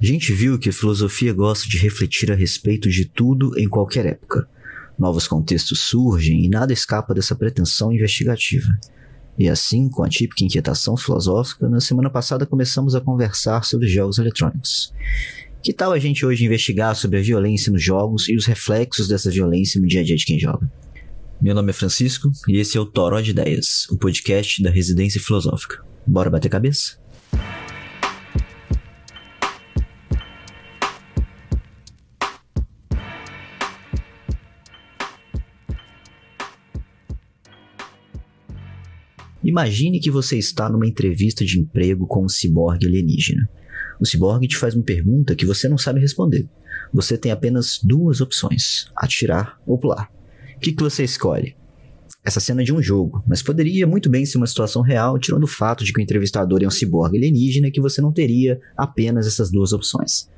Gente viu que a filosofia gosta de refletir a respeito de tudo em qualquer época. Novos contextos surgem e nada escapa dessa pretensão investigativa. E assim, com a típica inquietação filosófica, na semana passada começamos a conversar sobre jogos eletrônicos. Que tal a gente hoje investigar sobre a violência nos jogos e os reflexos dessa violência no dia a dia de quem joga? Meu nome é Francisco e esse é o Toró de Ideias, o podcast da Residência Filosófica. Bora bater cabeça? Imagine que você está numa entrevista de emprego com um ciborgue alienígena. O ciborgue te faz uma pergunta que você não sabe responder. Você tem apenas duas opções: atirar ou pular. O que, que você escolhe? Essa cena é de um jogo, mas poderia muito bem ser uma situação real, tirando o fato de que o entrevistador é um ciborgue alienígena e que você não teria apenas essas duas opções.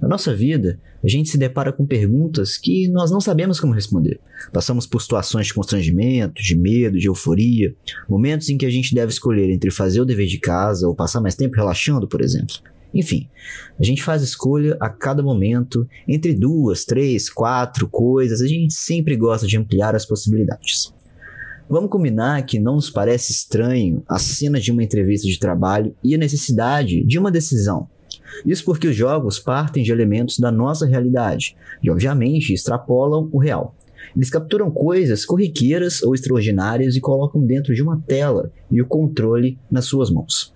Na nossa vida, a gente se depara com perguntas que nós não sabemos como responder. Passamos por situações de constrangimento, de medo, de euforia, momentos em que a gente deve escolher entre fazer o dever de casa ou passar mais tempo relaxando, por exemplo. Enfim, a gente faz escolha a cada momento entre duas, três, quatro coisas, a gente sempre gosta de ampliar as possibilidades. Vamos combinar que não nos parece estranho a cena de uma entrevista de trabalho e a necessidade de uma decisão isso porque os jogos partem de elementos da nossa realidade e, obviamente, extrapolam o real. Eles capturam coisas corriqueiras ou extraordinárias e colocam dentro de uma tela e o controle nas suas mãos.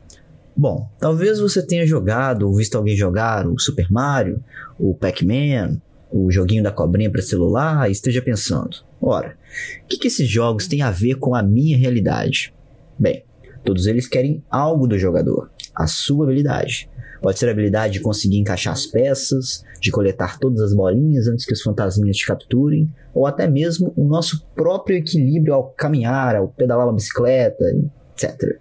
Bom, talvez você tenha jogado ou visto alguém jogar o Super Mario, o Pac-Man, o joguinho da cobrinha para celular e esteja pensando: ora, o que, que esses jogos têm a ver com a minha realidade? Bem, todos eles querem algo do jogador, a sua habilidade. Pode ser a habilidade de conseguir encaixar as peças, de coletar todas as bolinhas antes que os fantasminhas te capturem, ou até mesmo o nosso próprio equilíbrio ao caminhar, ao pedalar uma bicicleta, etc.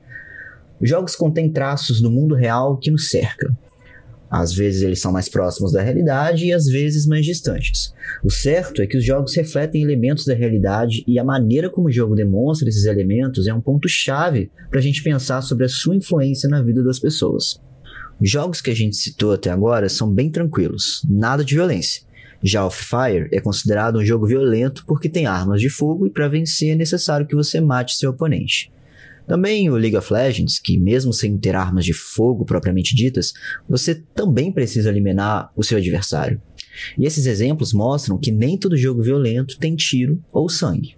Os jogos contêm traços do mundo real que nos cerca. Às vezes eles são mais próximos da realidade e às vezes mais distantes. O certo é que os jogos refletem elementos da realidade e a maneira como o jogo demonstra esses elementos é um ponto-chave para a gente pensar sobre a sua influência na vida das pessoas. Jogos que a gente citou até agora são bem tranquilos, nada de violência. Já o Fire é considerado um jogo violento porque tem armas de fogo e para vencer é necessário que você mate seu oponente. Também o League of Legends, que mesmo sem ter armas de fogo propriamente ditas, você também precisa eliminar o seu adversário. E esses exemplos mostram que nem todo jogo violento tem tiro ou sangue.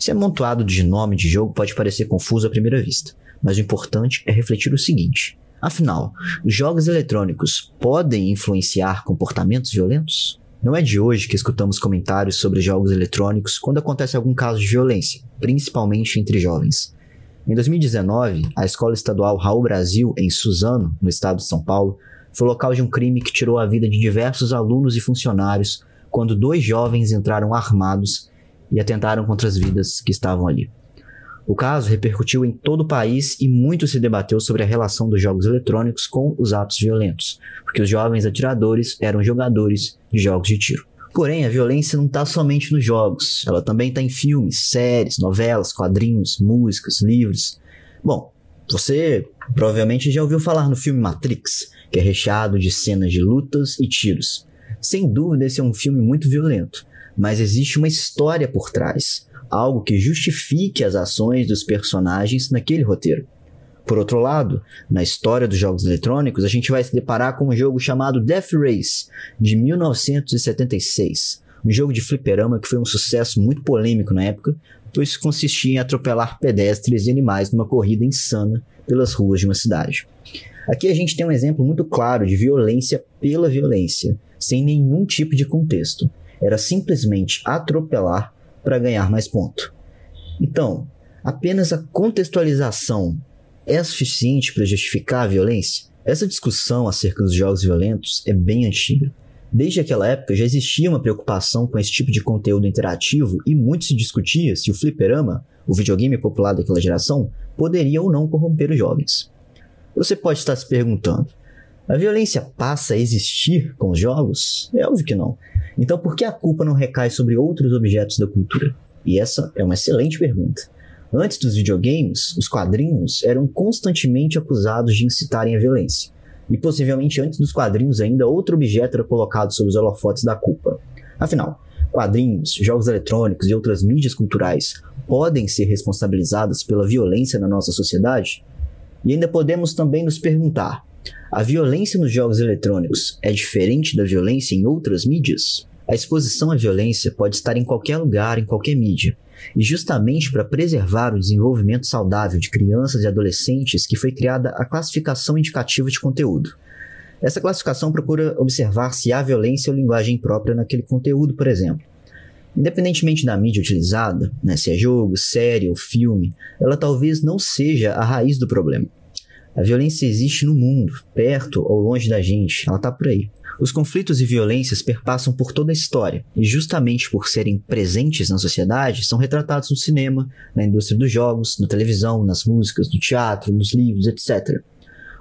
Esse amontoado de nome de jogo pode parecer confuso à primeira vista, mas o importante é refletir o seguinte: Afinal, os jogos eletrônicos podem influenciar comportamentos violentos? Não é de hoje que escutamos comentários sobre jogos eletrônicos quando acontece algum caso de violência, principalmente entre jovens. Em 2019, a Escola Estadual Raul Brasil, em Suzano, no estado de São Paulo, foi local de um crime que tirou a vida de diversos alunos e funcionários quando dois jovens entraram armados e atentaram contra as vidas que estavam ali. O caso repercutiu em todo o país e muito se debateu sobre a relação dos jogos eletrônicos com os atos violentos, porque os jovens atiradores eram jogadores de jogos de tiro. Porém, a violência não está somente nos jogos, ela também está em filmes, séries, novelas, quadrinhos, músicas, livros. Bom, você provavelmente já ouviu falar no filme Matrix, que é recheado de cenas de lutas e tiros. Sem dúvida, esse é um filme muito violento, mas existe uma história por trás algo que justifique as ações dos personagens naquele roteiro. Por outro lado, na história dos jogos eletrônicos, a gente vai se deparar com um jogo chamado Death Race, de 1976. Um jogo de fliperama que foi um sucesso muito polêmico na época, pois consistia em atropelar pedestres e animais numa corrida insana pelas ruas de uma cidade. Aqui a gente tem um exemplo muito claro de violência pela violência, sem nenhum tipo de contexto. Era simplesmente atropelar para ganhar mais ponto. Então, apenas a contextualização é suficiente para justificar a violência? Essa discussão acerca dos jogos violentos é bem antiga. Desde aquela época já existia uma preocupação com esse tipo de conteúdo interativo e muito se discutia se o fliperama, o videogame popular daquela geração, poderia ou não corromper os jovens. Você pode estar se perguntando: a violência passa a existir com os jogos? É óbvio que não. Então, por que a culpa não recai sobre outros objetos da cultura? E essa é uma excelente pergunta. Antes dos videogames, os quadrinhos eram constantemente acusados de incitarem a violência. e possivelmente antes dos quadrinhos ainda outro objeto era colocado sob os holofotes da culpa. Afinal, quadrinhos, jogos eletrônicos e outras mídias culturais podem ser responsabilizadas pela violência na nossa sociedade? E ainda podemos também nos perguntar: a violência nos jogos eletrônicos é diferente da violência em outras mídias? A exposição à violência pode estar em qualquer lugar, em qualquer mídia. E justamente para preservar o desenvolvimento saudável de crianças e adolescentes que foi criada a classificação indicativa de conteúdo. Essa classificação procura observar se há violência ou linguagem própria naquele conteúdo, por exemplo. Independentemente da mídia utilizada, né, se é jogo, série ou filme, ela talvez não seja a raiz do problema. A violência existe no mundo, perto ou longe da gente, ela está por aí. Os conflitos e violências perpassam por toda a história, e justamente por serem presentes na sociedade, são retratados no cinema, na indústria dos jogos, na televisão, nas músicas, no teatro, nos livros, etc.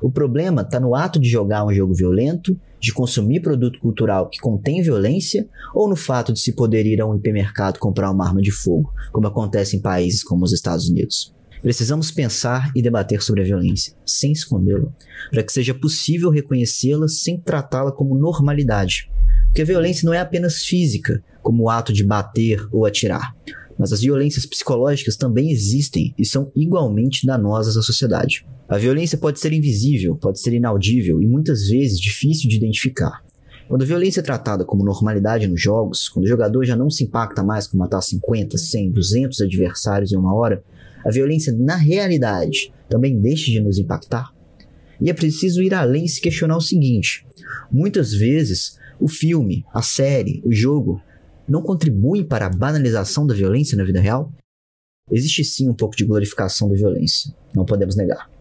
O problema está no ato de jogar um jogo violento, de consumir produto cultural que contém violência, ou no fato de se poder ir a um hipermercado comprar uma arma de fogo, como acontece em países como os Estados Unidos. Precisamos pensar e debater sobre a violência, sem escondê-la, para que seja possível reconhecê-la sem tratá-la como normalidade. Porque a violência não é apenas física, como o ato de bater ou atirar, mas as violências psicológicas também existem e são igualmente danosas à sociedade. A violência pode ser invisível, pode ser inaudível e muitas vezes difícil de identificar. Quando a violência é tratada como normalidade nos jogos, quando o jogador já não se impacta mais com matar 50, 100, 200 adversários em uma hora, a violência na realidade também deixa de nos impactar? E é preciso ir além e se questionar o seguinte: muitas vezes o filme, a série, o jogo não contribuem para a banalização da violência na vida real? Existe sim um pouco de glorificação da violência, não podemos negar.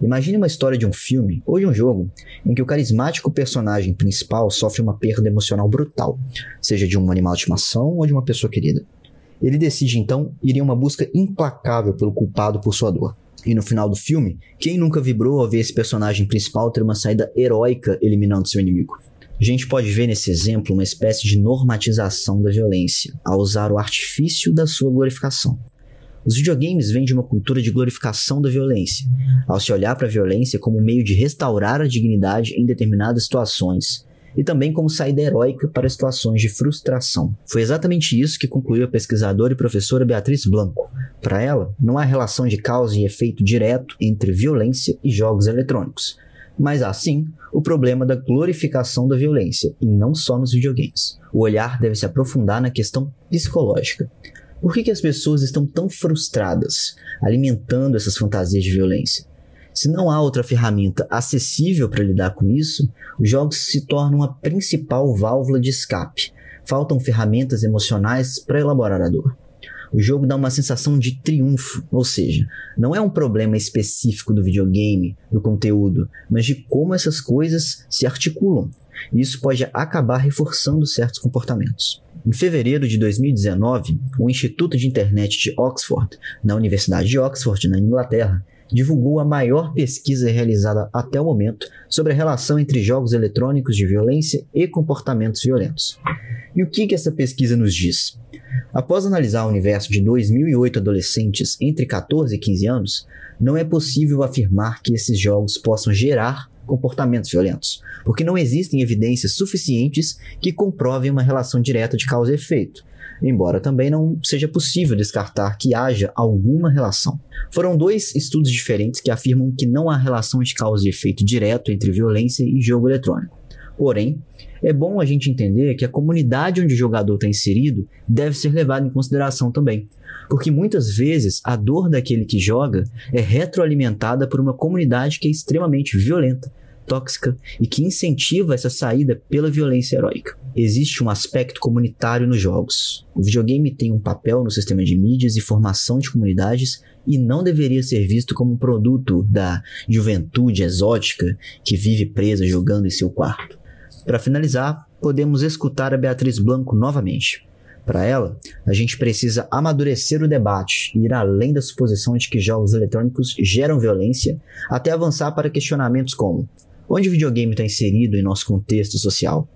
Imagine uma história de um filme ou de um jogo em que o carismático personagem principal sofre uma perda emocional brutal, seja de um animal de estimação ou de uma pessoa querida. Ele decide então ir em uma busca implacável pelo culpado por sua dor. E no final do filme, quem nunca vibrou ao ver esse personagem principal ter uma saída heróica eliminando seu inimigo? A gente pode ver nesse exemplo uma espécie de normatização da violência, ao usar o artifício da sua glorificação. Os videogames vêm de uma cultura de glorificação da violência, ao se olhar para a violência como um meio de restaurar a dignidade em determinadas situações, e também como saída heróica para situações de frustração. Foi exatamente isso que concluiu a pesquisadora e professora Beatriz Blanco. Para ela, não há relação de causa e efeito direto entre violência e jogos eletrônicos, mas há sim o problema da glorificação da violência, e não só nos videogames. O olhar deve se aprofundar na questão psicológica. Por que, que as pessoas estão tão frustradas, alimentando essas fantasias de violência? Se não há outra ferramenta acessível para lidar com isso, os jogos se tornam a principal válvula de escape. Faltam ferramentas emocionais para elaborar a dor. O jogo dá uma sensação de triunfo, ou seja, não é um problema específico do videogame, do conteúdo, mas de como essas coisas se articulam. E isso pode acabar reforçando certos comportamentos. Em fevereiro de 2019, o Instituto de Internet de Oxford, na Universidade de Oxford, na Inglaterra, divulgou a maior pesquisa realizada até o momento sobre a relação entre jogos eletrônicos de violência e comportamentos violentos. E o que, que essa pesquisa nos diz? Após analisar o universo de 2.008 adolescentes entre 14 e 15 anos, não é possível afirmar que esses jogos possam gerar comportamentos violentos, porque não existem evidências suficientes que comprovem uma relação direta de causa e efeito, embora também não seja possível descartar que haja alguma relação. Foram dois estudos diferentes que afirmam que não há relação de causa e efeito direto entre violência e jogo eletrônico. Porém, é bom a gente entender que a comunidade onde o jogador está inserido deve ser levada em consideração também, porque muitas vezes a dor daquele que joga é retroalimentada por uma comunidade que é extremamente violenta, tóxica e que incentiva essa saída pela violência heróica. Existe um aspecto comunitário nos jogos. O videogame tem um papel no sistema de mídias e formação de comunidades e não deveria ser visto como um produto da juventude exótica que vive presa jogando em seu quarto. Para finalizar, podemos escutar a Beatriz Blanco novamente. Para ela, a gente precisa amadurecer o debate e ir além da suposição de que jogos eletrônicos geram violência, até avançar para questionamentos como: Onde o videogame está inserido em nosso contexto social?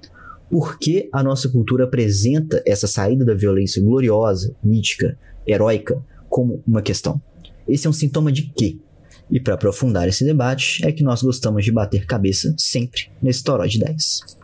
Por que a nossa cultura apresenta essa saída da violência gloriosa, mítica, heróica, como uma questão? Esse é um sintoma de quê? E para aprofundar esse debate, é que nós gostamos de bater cabeça sempre nesse Toró de 10.